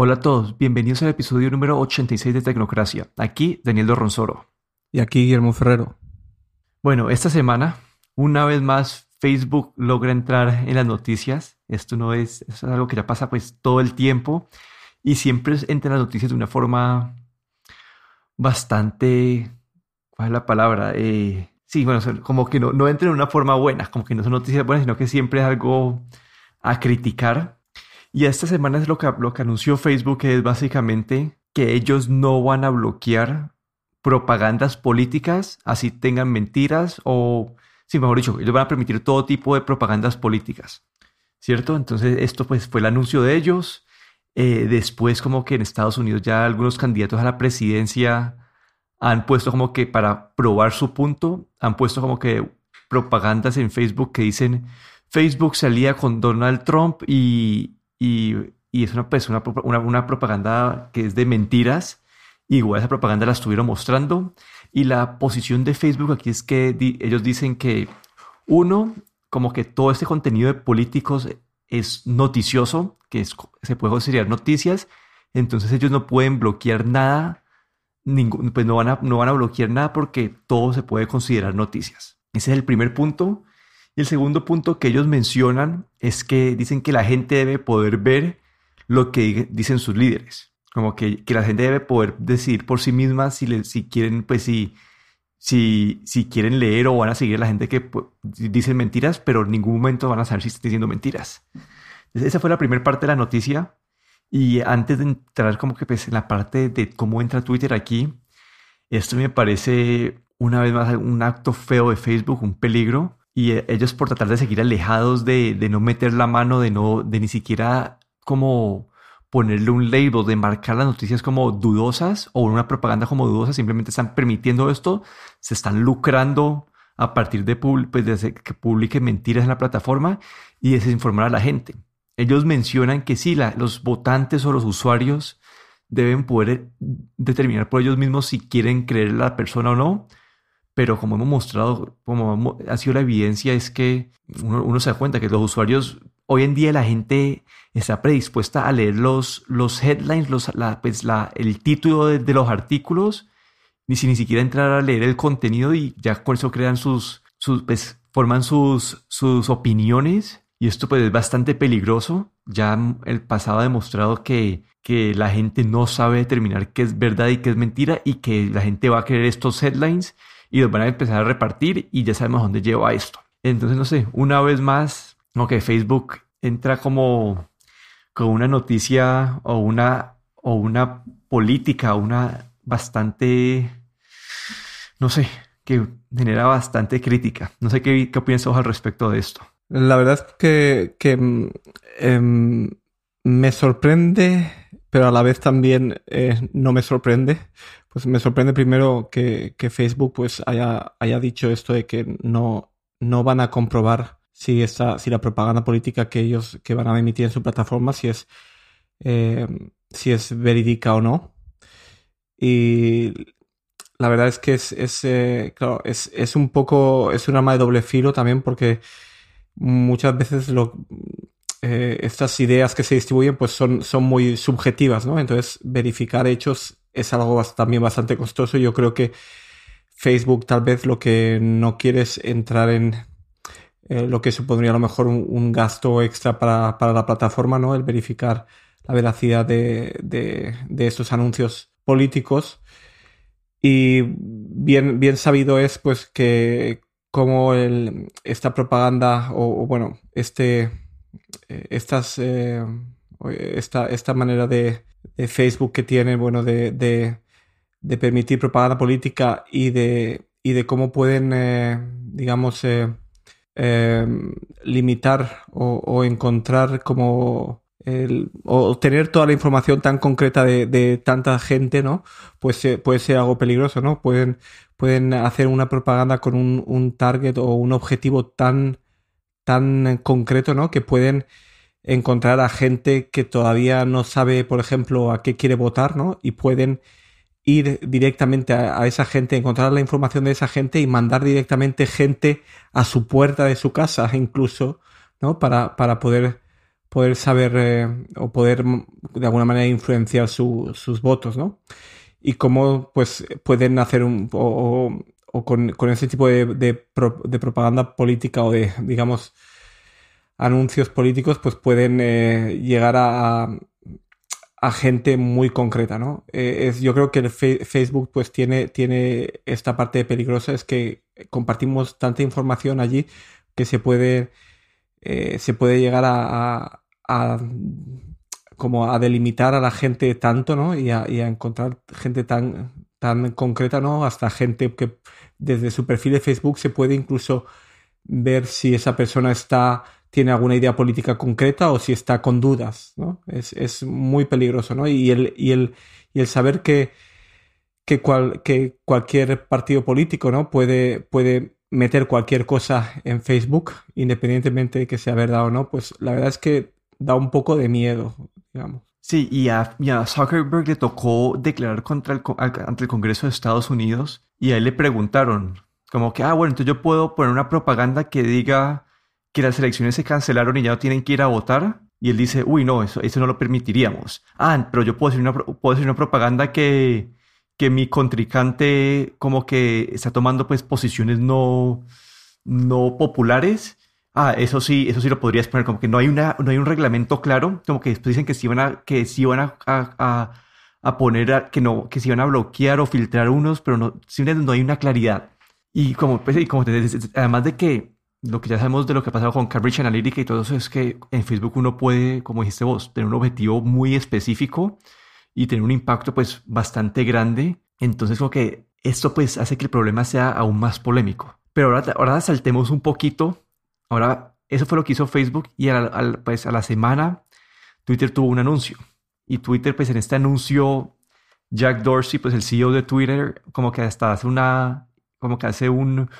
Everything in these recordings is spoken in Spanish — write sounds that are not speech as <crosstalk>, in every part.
Hola a todos, bienvenidos al episodio número 86 de Tecnocracia. Aquí Daniel Dorronzoro. Y aquí Guillermo Ferrero. Bueno, esta semana, una vez más, Facebook logra entrar en las noticias. Esto no es, es algo que ya pasa pues todo el tiempo y siempre entra en las noticias de una forma bastante, ¿cuál es la palabra? Eh, sí, bueno, como que no, no entra en una forma buena, como que no son noticias buenas, sino que siempre es algo a criticar y esta semana es lo que, lo que anunció Facebook, que es básicamente que ellos no van a bloquear propagandas políticas, así tengan mentiras o, sí, mejor dicho, ellos van a permitir todo tipo de propagandas políticas, ¿cierto? Entonces esto pues fue el anuncio de ellos. Eh, después como que en Estados Unidos ya algunos candidatos a la presidencia han puesto como que para probar su punto, han puesto como que propagandas en Facebook que dicen Facebook salía con Donald Trump y, y, es una, pues, una, una, propaganda que es de mentiras. Igual esa propaganda la estuvieron mostrando. Y la posición de Facebook aquí es que ellos dicen que, uno, como que todo este contenido de políticos es noticioso, que se puede considerar noticias, entonces ellos no pueden bloquear nada, ningún, pues no van, a, no van a bloquear nada porque todo se puede considerar noticias. Ese es el primer punto. Y el segundo punto que ellos mencionan es que dicen que la gente debe poder ver lo que dicen sus líderes. Como que, la gente debe poder decidir por sí misma si, si quieren, pues si, si, si quieren leer o van a seguir a la gente que pues, dicen mentiras, pero en ningún momento van a saber si están diciendo mentiras. esa fue la primera parte de la noticia. Y antes de entrar como que pues, en la parte de cómo entra Twitter aquí, esto me parece una vez más un acto feo de Facebook, un peligro, y eh, ellos por tratar de seguir alejados de, no meter la mano, de no, de ni siquiera como ponerle un label, de marcar las noticias como dudosas o una propaganda como dudosa, simplemente están permitiendo esto, se están lucrando a partir de, pues, que publiquen mentiras en la plataforma y desinformar a la gente. Ellos mencionan que sí, los votantes o los usuarios deben poder determinar por ellos mismos si quieren creer a la persona o no, pero como hemos mostrado, como ha sido la evidencia, es que uno, se da cuenta que los usuarios, hoy en día la gente está predispuesta a leer los, los headlines, los, la, pues la, el título de, los artículos, ni si ni siquiera entrar a leer el contenido y ya con eso crean sus, sus pues, forman sus, sus opiniones y esto pues es bastante peligroso. Ya el pasado ha demostrado que, que la gente no sabe determinar qué es verdad y qué es mentira y que la gente va a creer estos headlines y los van a empezar a repartir y ya sabemos dónde lleva esto. Entonces, no sé, una vez más, que Facebook entra como con una noticia o una, o una política, una bastante, no sé, que genera bastante crítica. No sé qué, qué opinas al respecto de esto. La verdad es que, que em, me sorprende, pero a la vez también eh, no me sorprende, pues me sorprende primero que, Facebook pues haya, haya dicho esto de que no, no van a comprobar si, esta, si la propaganda política que ellos que van a emitir en su plataforma, si es, eh, si es verídica o no. Y la verdad es que es, es, eh, claro, es, es, un poco, es un arma de doble filo también porque muchas veces lo, eh, estas ideas que se distribuyen pues son, son muy subjetivas, ¿no? Entonces verificar hechos es algo también bastante costoso. Yo creo que Facebook tal vez lo que no quiere es entrar en eh, lo que supondría a lo mejor un, gasto extra para, la plataforma, ¿no? El verificar la veracidad de, de, estos anuncios políticos. Y bien, bien sabido es pues que como esta propaganda o, bueno, este, estas, eh, esta, esta manera de, Facebook que tiene, bueno, de, de, permitir propaganda política y de, y de cómo pueden, eh, digamos, eh, em, limitar o, encontrar como el, o tener toda la información tan concreta de, tanta gente, ¿no? Pues eh, puede ser algo peligroso, ¿no? Pueden, pueden hacer una propaganda con un, un target o un objetivo tan, tan concreto, ¿no? Que pueden encontrar a gente que todavía no sabe, por ejemplo, a qué quiere votar, ¿no? Y pueden ir directamente a, esa gente, encontrar la información de esa gente y mandar directamente gente a su puerta de su casa, <laughs> incluso, ¿no? Para, para poder, poder saber eh, o poder de alguna manera influenciar sus votos, ¿no? Y cómo pues pueden hacer un o, con, ese tipo de, de, propaganda política o de, digamos, anuncios políticos, pues pueden eh, llegar a, a, gente muy concreta, ¿no? Eh, es, yo creo que el Facebook pues tiene, tiene esta parte peligrosa, es que compartimos tanta información allí que se puede eh, se puede llegar a, como a delimitar a la gente tanto, ¿no? Y a, encontrar gente tan, tan concreta, ¿no? Hasta gente que desde su perfil de Facebook se puede incluso ver si esa persona está tiene alguna idea política concreta o si está con dudas, ¿no? Es, muy peligroso, ¿no? Y el, y el, y el saber que, que, que cualquier partido político, ¿no? Puede, puede meter cualquier cosa en Facebook, independientemente de que sea verdad o no, pues la verdad es que da un poco de miedo, digamos. Sí, y a, Zuckerberg le tocó declarar contra el, ante el Congreso de Estados Unidos y a él le preguntaron, como que, ah, bueno, entonces yo puedo poner una propaganda que diga que las elecciones se cancelaron y ya no tienen que ir a votar. Y él dice, uy, no, eso, eso no lo permitiríamos. Ah, pero yo puedo hacer una, puedo hacer una propaganda que, que mi contrincante como que está tomando pues posiciones no, no populares. Ah, eso sí, eso sí lo podrías poner, como que no hay, una, no hay un reglamento claro, como que después dicen que sí van a, que sí van a, a, a poner, que no, que sí van a bloquear o filtrar unos, pero no, simplemente no hay una claridad. Y como, pues, y como además de que lo que ya sabemos de lo que ha pasado con Cambridge Analytica y todo eso es que en Facebook uno puede, como dijiste vos, tener un objetivo muy específico y tener un impacto pues bastante grande. Entonces como que esto pues hace que el problema sea aún más polémico. Pero ahora, ahora saltemos un poquito. Ahora, eso fue lo que hizo Facebook y pues a la semana Twitter tuvo un anuncio. Y Twitter pues en este anuncio Jack Dorsey, pues el CEO de Twitter, como que hasta hace una, como que hace un,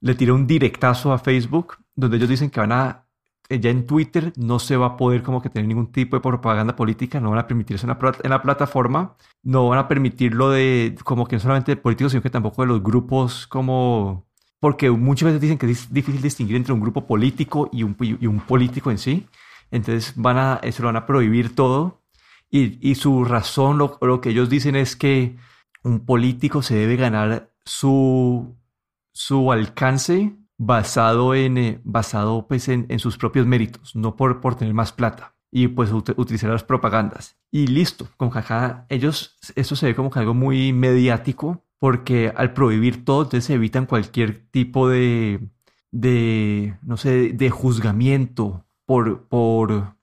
le tira un directazo a Facebook, donde ellos dicen que van a eh, ya en Twitter no se va a poder como que tener ningún tipo de propaganda política, no van a permitir eso en la, plataforma, no van a permitir lo de como que no solamente de políticos, sino que tampoco de los grupos como... Porque muchas veces dicen que es difícil distinguir entre un grupo político y un, y un político en sí. Entonces van a, eso lo van a prohibir todo. Y, y su razón, lo, lo que ellos dicen es que un político se debe ganar su, su alcance basado en, eh, basado pues en, en, sus propios méritos, no por, por tener más plata y pues utilizar las propagandas. Y listo, con acá ellos, esto se ve como que algo muy mediático porque al prohibir todo, entonces se evitan cualquier tipo de, de no sé, de juzgamiento por, por,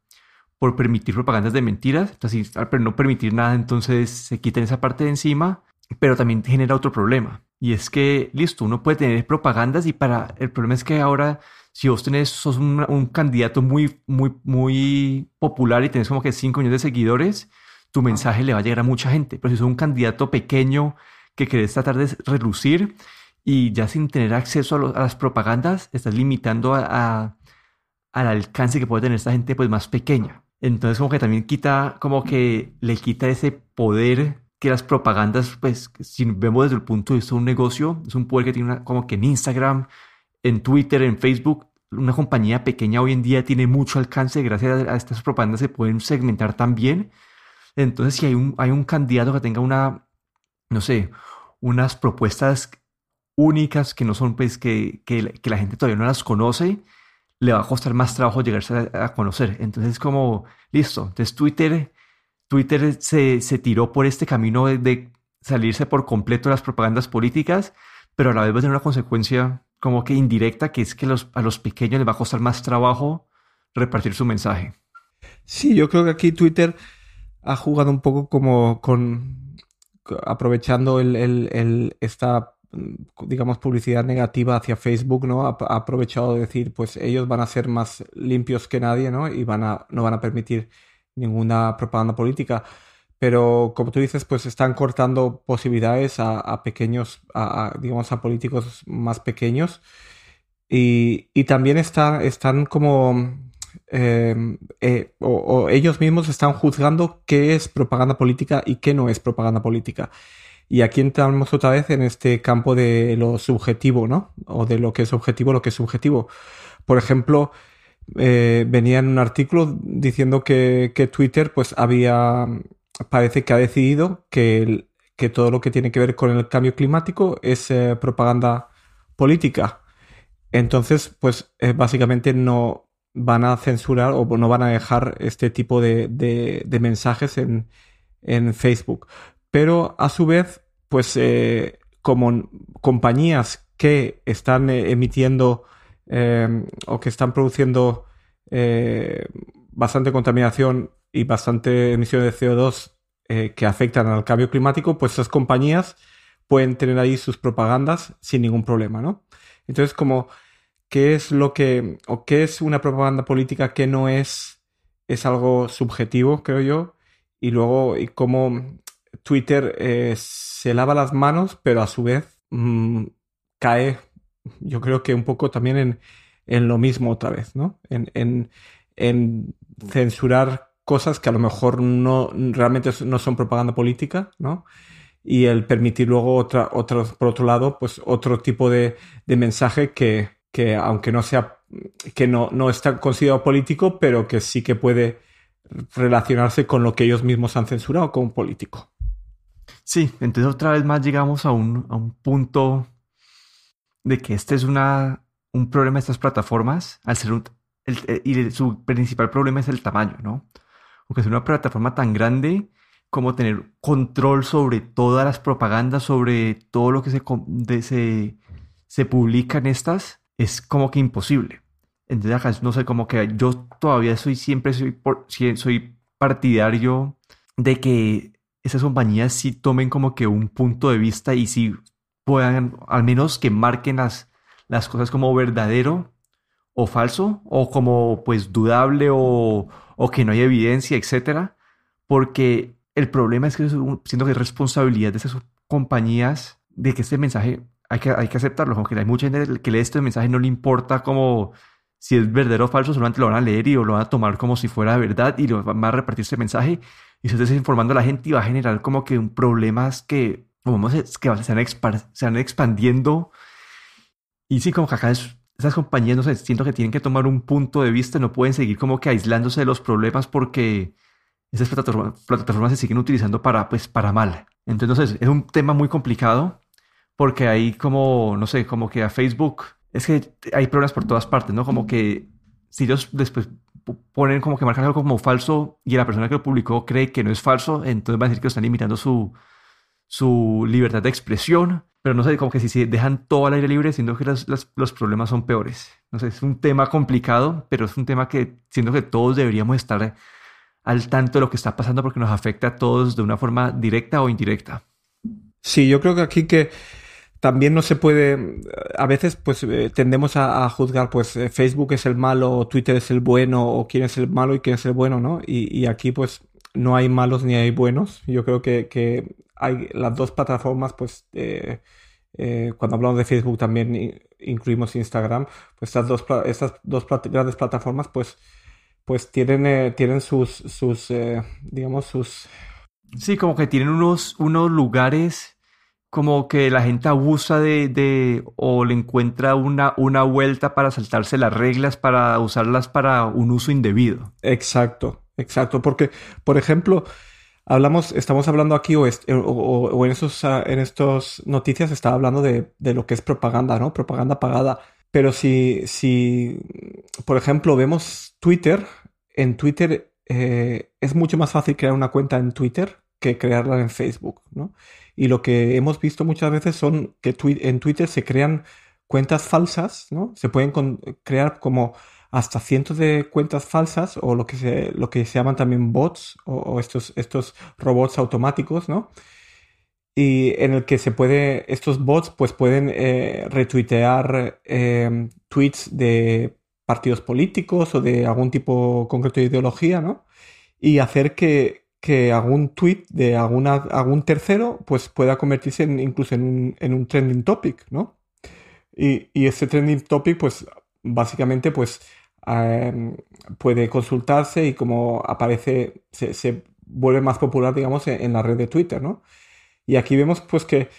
por permitir propagandas de mentiras. Entonces, al no permitir nada, entonces se quitan esa parte de encima, pero también genera otro problema y es que, listo, uno puede tener propagandas y para, el problema es que ahora, si vos tenés, sos un, candidato muy, muy, muy popular y tenés como que 5 millones de seguidores, tu mensaje le va a llegar a mucha gente. Pero si sos un candidato pequeño que querés tratar de relucir y ya sin tener acceso a, las propagandas, estás limitando al alcance que puede tener esta gente pues más pequeña. Entonces como que también quita, como que le quita ese poder que las propagandas, pues, si vemos desde el punto de vista de un negocio, es un poder que tiene como que en Instagram, en Twitter, en Facebook, una compañía pequeña hoy en día tiene mucho alcance, gracias a, estas propagandas se pueden segmentar también. Entonces, si hay un, hay un candidato que tenga una, no sé, unas propuestas únicas que no son, pues, que, que, la gente todavía no las conoce, le va a costar más trabajo llegarse a, a conocer. Entonces, como, listo, entonces Twitter Twitter se, se tiró por este camino de, salirse por completo de las propagandas políticas, pero a la vez va a tener una consecuencia como que indirecta, que es que los, a los pequeños les va a costar más trabajo repartir su mensaje. Sí, yo creo que aquí Twitter ha jugado un poco como con aprovechando el, el, esta digamos publicidad negativa hacia Facebook, ¿no? Ha, ha, aprovechado de decir, pues ellos van a ser más limpios que nadie, ¿no? Y van a, no van a permitir ninguna propaganda política. Pero como tú dices, pues están cortando posibilidades a, pequeños, a, digamos, a políticos más pequeños. Y, y también está, están como em, eh, o, ellos mismos están juzgando qué es propaganda política y qué no es propaganda política. Y aquí entramos otra vez en este campo de lo subjetivo, ¿no? O de lo que es objetivo, lo que es subjetivo. Por ejemplo, eh, venía en un artículo diciendo que, Twitter pues había, parece que ha decidido que, que, todo lo que tiene que ver con el cambio climático es eh, propaganda política. Entonces, pues eh, básicamente no van a censurar o no van a dejar este tipo de, de, mensajes en, en, Facebook. Pero a su vez, pues como compañías que están emitiendo o que están produciendo eh, bastante contaminación y bastante emisión de CO2 eh, que afectan al cambio climático, pues esas compañías pueden tener ahí sus propagandas sin ningún problema, ¿no? Entonces, como, ¿qué es lo que, o qué es una propaganda política que no es, es algo subjetivo, creo yo? Y luego, y cómo Twitter eh, se lava las manos, pero a su vez mm, cae, yo creo que un poco también en, en lo mismo otra vez, ¿no? En, en, en, censurar cosas que a lo mejor no realmente no son propaganda política, ¿no? Y el permitir luego otra, otra, por otro lado, pues otro tipo de, de mensaje que, que, aunque no sea, que no, no está considerado político, pero que sí que puede relacionarse con lo que ellos mismos han censurado como político. Sí, entonces otra vez más llegamos a un, a un punto de que esta es una un problema de estas plataformas, al ser eh, y su principal problema es el tamaño, ¿no? Porque es una plataforma tan grande como tener control sobre todas las propagandas, sobre todo lo que se, se, se publica en estas, es como que imposible. Entonces, no sé, como que yo todavía soy siempre soy, soy partidario de que esas compañías sí tomen como que un punto de vista y sí puedan, al menos que marquen las, las cosas como verdadero o falso, o como pues dudable o, o que no hay evidencia, etcétera, porque el problema es que siento que es responsabilidad de esas compañías de que este mensaje hay que, hay que aceptarlo, aunque hay mucha gente que lee este mensaje no le importa como si es verdadero o falso, solamente lo van a leer y lo van a tomar como si fuera verdad y lo van a repartir este mensaje. Y se está informando a la gente y va a generar como que un problemas que, como que se van, expandiendo. Y sí, como que acá esas compañías, no sé, siento que tienen que tomar un punto de vista, no pueden seguir como que aislándose de los problemas porque esas plataformas, se siguen utilizando para, pues, para mal. Entonces, es un tema muy complicado porque hay como, no sé, como que a Facebook, es que hay problemas por todas partes, ¿no? Como que si ellos después ponen como que marcan algo como falso y la persona que lo publicó cree que no es falso, entonces va a decir que están limitando su, su libertad de expresión pero no sé, como que si se dejan todo al aire libre, siento que los problemas son peores. No sé, es un tema complicado, pero es un tema que siento que todos deberíamos estar al tanto de lo que está pasando porque nos afecta a todos de una forma directa o indirecta. Sí, yo creo que aquí que también no se puede, a veces pues eh, tendemos a, juzgar pues eh, Facebook es el malo, Twitter es el bueno, o quién es el malo y quién es el bueno, ¿no? Y, y aquí pues no hay malos ni hay buenos. Yo creo que, que hay las dos plataformas, pues eh, eh, cuando hablamos de Facebook también incluimos Instagram, pues estas dos, estas dos grandes plataformas, pues, pues tienen, tienen sus, sus digamos, sus... Sí, como que tienen unos, unos lugares como que la gente abusa de, de, o le encuentra una, una vuelta para saltarse las reglas, para usarlas para un uso indebido. Exacto, exacto, porque, por ejemplo, hablamos, estamos hablando aquí o, o, en esos ah, en estos noticias estaba hablando de, de, lo que es propaganda, ¿no? Propaganda pagada. Pero si, si por ejemplo, vemos Twitter, en Twitter eh, es mucho más fácil crear una cuenta en Twitter que crearla en Facebook, ¿no? Y lo que hemos visto muchas veces son que en Twitter se crean cuentas falsas, ¿no? Se pueden crear como hasta cientos de cuentas falsas o lo que se, lo que se llaman también bots o, estos, estos robots automáticos, ¿no? Y en el que se puede, estos bots pues pueden eh, retuitear em, tweets de partidos políticos o de algún tipo concreto de ideología, ¿no? Y hacer que, que algún tweet de alguna, algún tercero pues pueda convertirse incluso en un, en un trending topic, ¿no? Y, y ese trending topic pues básicamente pues Em, puede consultarse y como aparece, se, vuelve más popular, digamos, en, la red de Twitter, ¿no? Y aquí vemos, pues, que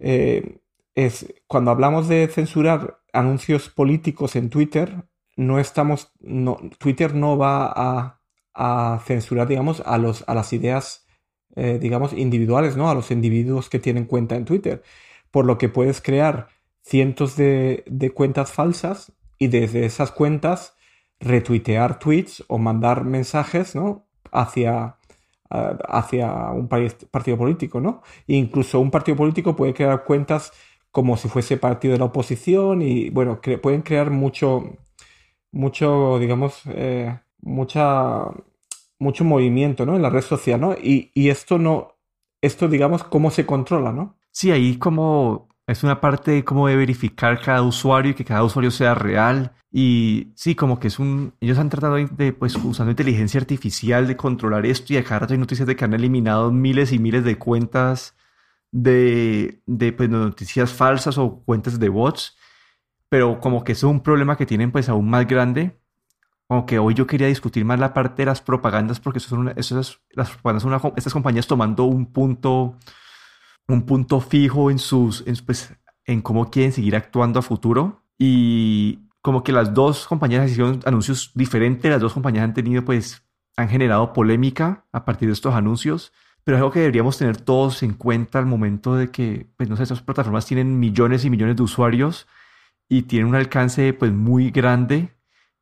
eh, es, cuando hablamos de censurar anuncios políticos en Twitter, no estamos, no, Twitter no va a, censurar, digamos, a, los, a las ideas, eh, digamos, individuales, ¿no? A los individuos que tienen cuenta en Twitter. Por lo que puedes crear cientos de, de cuentas falsas y desde esas cuentas retuitear tweets o mandar mensajes, ¿no? Hacia, hacia un partido político, ¿no? E incluso un partido político puede crear cuentas como si fuese partido de la oposición y, bueno, pueden crear mucho, mucho, digamos, eh, mucha, mucho movimiento, ¿no? En la red social, ¿no? Y, y esto no, esto, digamos, ¿cómo se controla, ¿no? Sí, ahí como es una parte como de verificar cada usuario y que cada usuario sea real. Y sí, como que es un... Ellos han tratado de, pues, usando inteligencia artificial de controlar esto y a cada rato hay noticias de que han eliminado miles y miles de cuentas de, de pues, noticias falsas o cuentas de bots. Pero como que es un problema que tienen pues aún más grande. Como que hoy yo quería discutir más la parte de las propagandas porque eso son, eso las propagandas son una, estas compañías tomando un punto un punto fijo en sus, pues, en cómo quieren seguir actuando a futuro. Y como que las dos compañías hicieron anuncios diferentes, las dos compañías han tenido, pues, han generado polémica a partir de estos anuncios. Pero es algo que deberíamos tener todos en cuenta al momento de que, pues, no sé, estas plataformas tienen millones y millones de usuarios y tienen un alcance, pues, muy grande.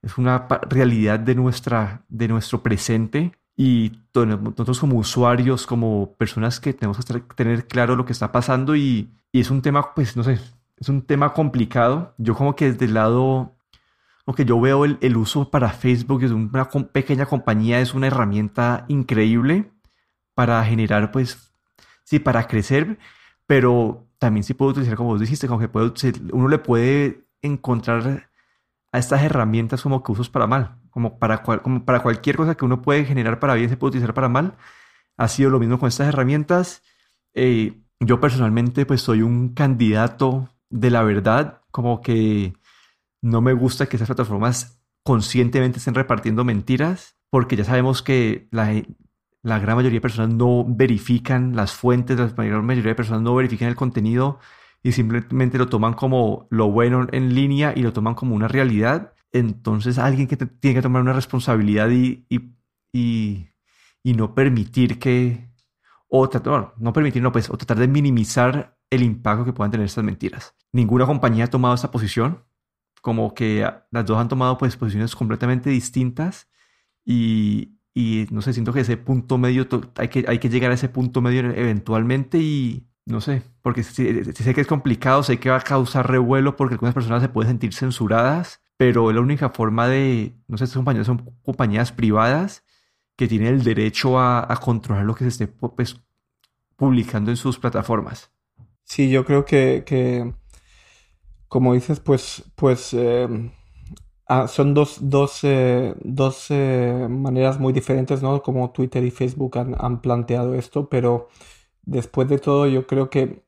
Es una realidad de, nuestra, de nuestro presente y nosotros como usuarios, como personas que tenemos que tener claro lo que está pasando y, y, es un tema, pues no sé, es un tema complicado. Yo como que desde el lado, como que yo veo el, el uso para Facebook desde una pequeña compañía es una herramienta increíble para generar, pues, sí, para crecer, pero también sí puedo utilizar, como vos dijiste, como que puede, uno le puede encontrar a estas herramientas como que usos para mal como para, como para cualquier cosa que uno puede generar para bien, se puede utilizar para mal. Ha sido lo mismo con estas herramientas. Eh, yo personalmente pues soy un candidato de la verdad, como que no me gusta que esas plataformas conscientemente estén repartiendo mentiras, porque ya sabemos que la, la gran mayoría de personas no verifican las fuentes, la gran mayoría de personas no verifican el contenido y simplemente lo toman como lo bueno en línea y lo toman como una realidad entonces alguien que tiene que tomar una responsabilidad y, y, y, no permitir que, o tratar, no permitir, pues, o tratar de minimizar el impacto que puedan tener estas mentiras. Ninguna compañía ha tomado esta posición, como que las dos han tomado pues posiciones completamente distintas y, y no sé, siento que ese punto medio, hay que, hay que llegar a ese punto medio eventualmente y no sé, porque sé que es complicado, sé que va a causar revuelo porque algunas personas se pueden sentir censuradas pero la única forma de, no sé, estas compañías son compañías privadas que tienen el derecho a, controlar lo que se esté pues, publicando en sus plataformas. Sí, yo creo que, como dices, pues, pues em, ah, son dos, dos, eh, dos eh, maneras muy diferentes, ¿no? Como Twitter y Facebook han, planteado esto, pero después de todo yo creo que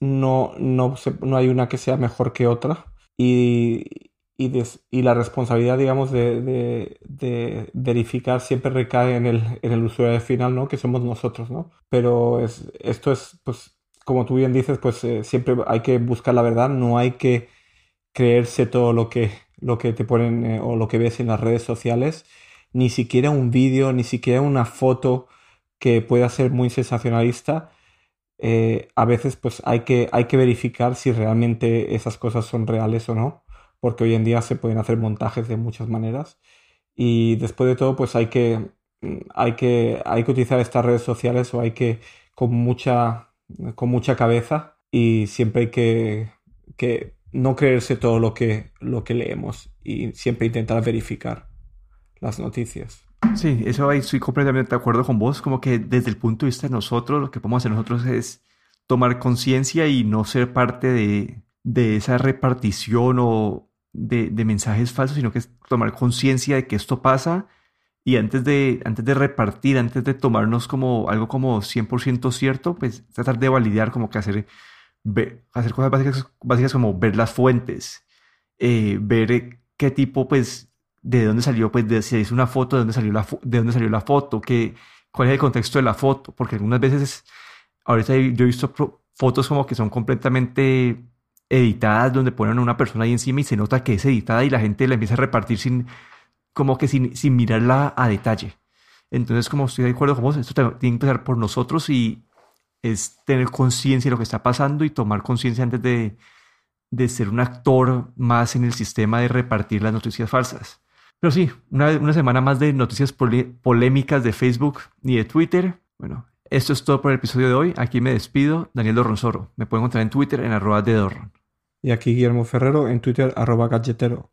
no, no, no hay una que sea mejor que otra. Y, y, la responsabilidad, digamos, de, verificar siempre recae en el, en el usuario final, ¿no? Que somos nosotros, ¿no? Pero es, esto es, pues, como tú bien dices, pues eh, siempre hay que buscar la verdad, no hay que creerse todo lo que, lo que te ponen eh, o lo que ves en las redes sociales, ni siquiera un vídeo, ni siquiera una foto que pueda ser muy sensacionalista. Eh, a veces pues hay que, hay que verificar si realmente esas cosas son reales o no porque hoy en día se pueden hacer montajes de muchas maneras. Y después de todo, pues hay que, hay que, hay que utilizar estas redes sociales o hay que con mucha, con mucha cabeza y siempre hay que, que no creerse todo lo que, lo que leemos y siempre intentar verificar las noticias. Sí, eso ahí estoy completamente de acuerdo con vos, como que desde el punto de vista de nosotros, lo que podemos hacer nosotros es tomar conciencia y no ser parte de, de esa repartición o, de, mensajes falsos, sino que es tomar conciencia de que esto pasa y antes de, antes de repartir, antes de tomarnos como algo como 100% cierto, pues tratar de validar, como que hacer, hacer cosas básicas, básicas como ver las fuentes, eh, ver qué tipo, pues, de dónde salió, pues, de, si es una foto, de dónde salió la, de dónde salió la foto, que, cuál es el contexto de la foto, porque algunas veces, ahorita yo he visto fotos como que son completamente editadas donde ponen a una persona ahí encima y se nota que es editada y la gente la empieza a repartir sin, como que sin, sin mirarla a detalle. Entonces, como estoy de acuerdo con vos, esto tiene que empezar por nosotros y es tener conciencia de lo que está pasando y tomar conciencia antes de, de, ser un actor más en el sistema de repartir las noticias falsas. Pero sí, una, semana más de noticias polémicas de Facebook y de Twitter. Bueno, esto es todo por el episodio de hoy. Aquí me despido, Daniel Dorronsoro. Me pueden encontrar en Twitter en arroba de Dorron. Y aquí Guillermo Ferrero en Twitter arroba galletero.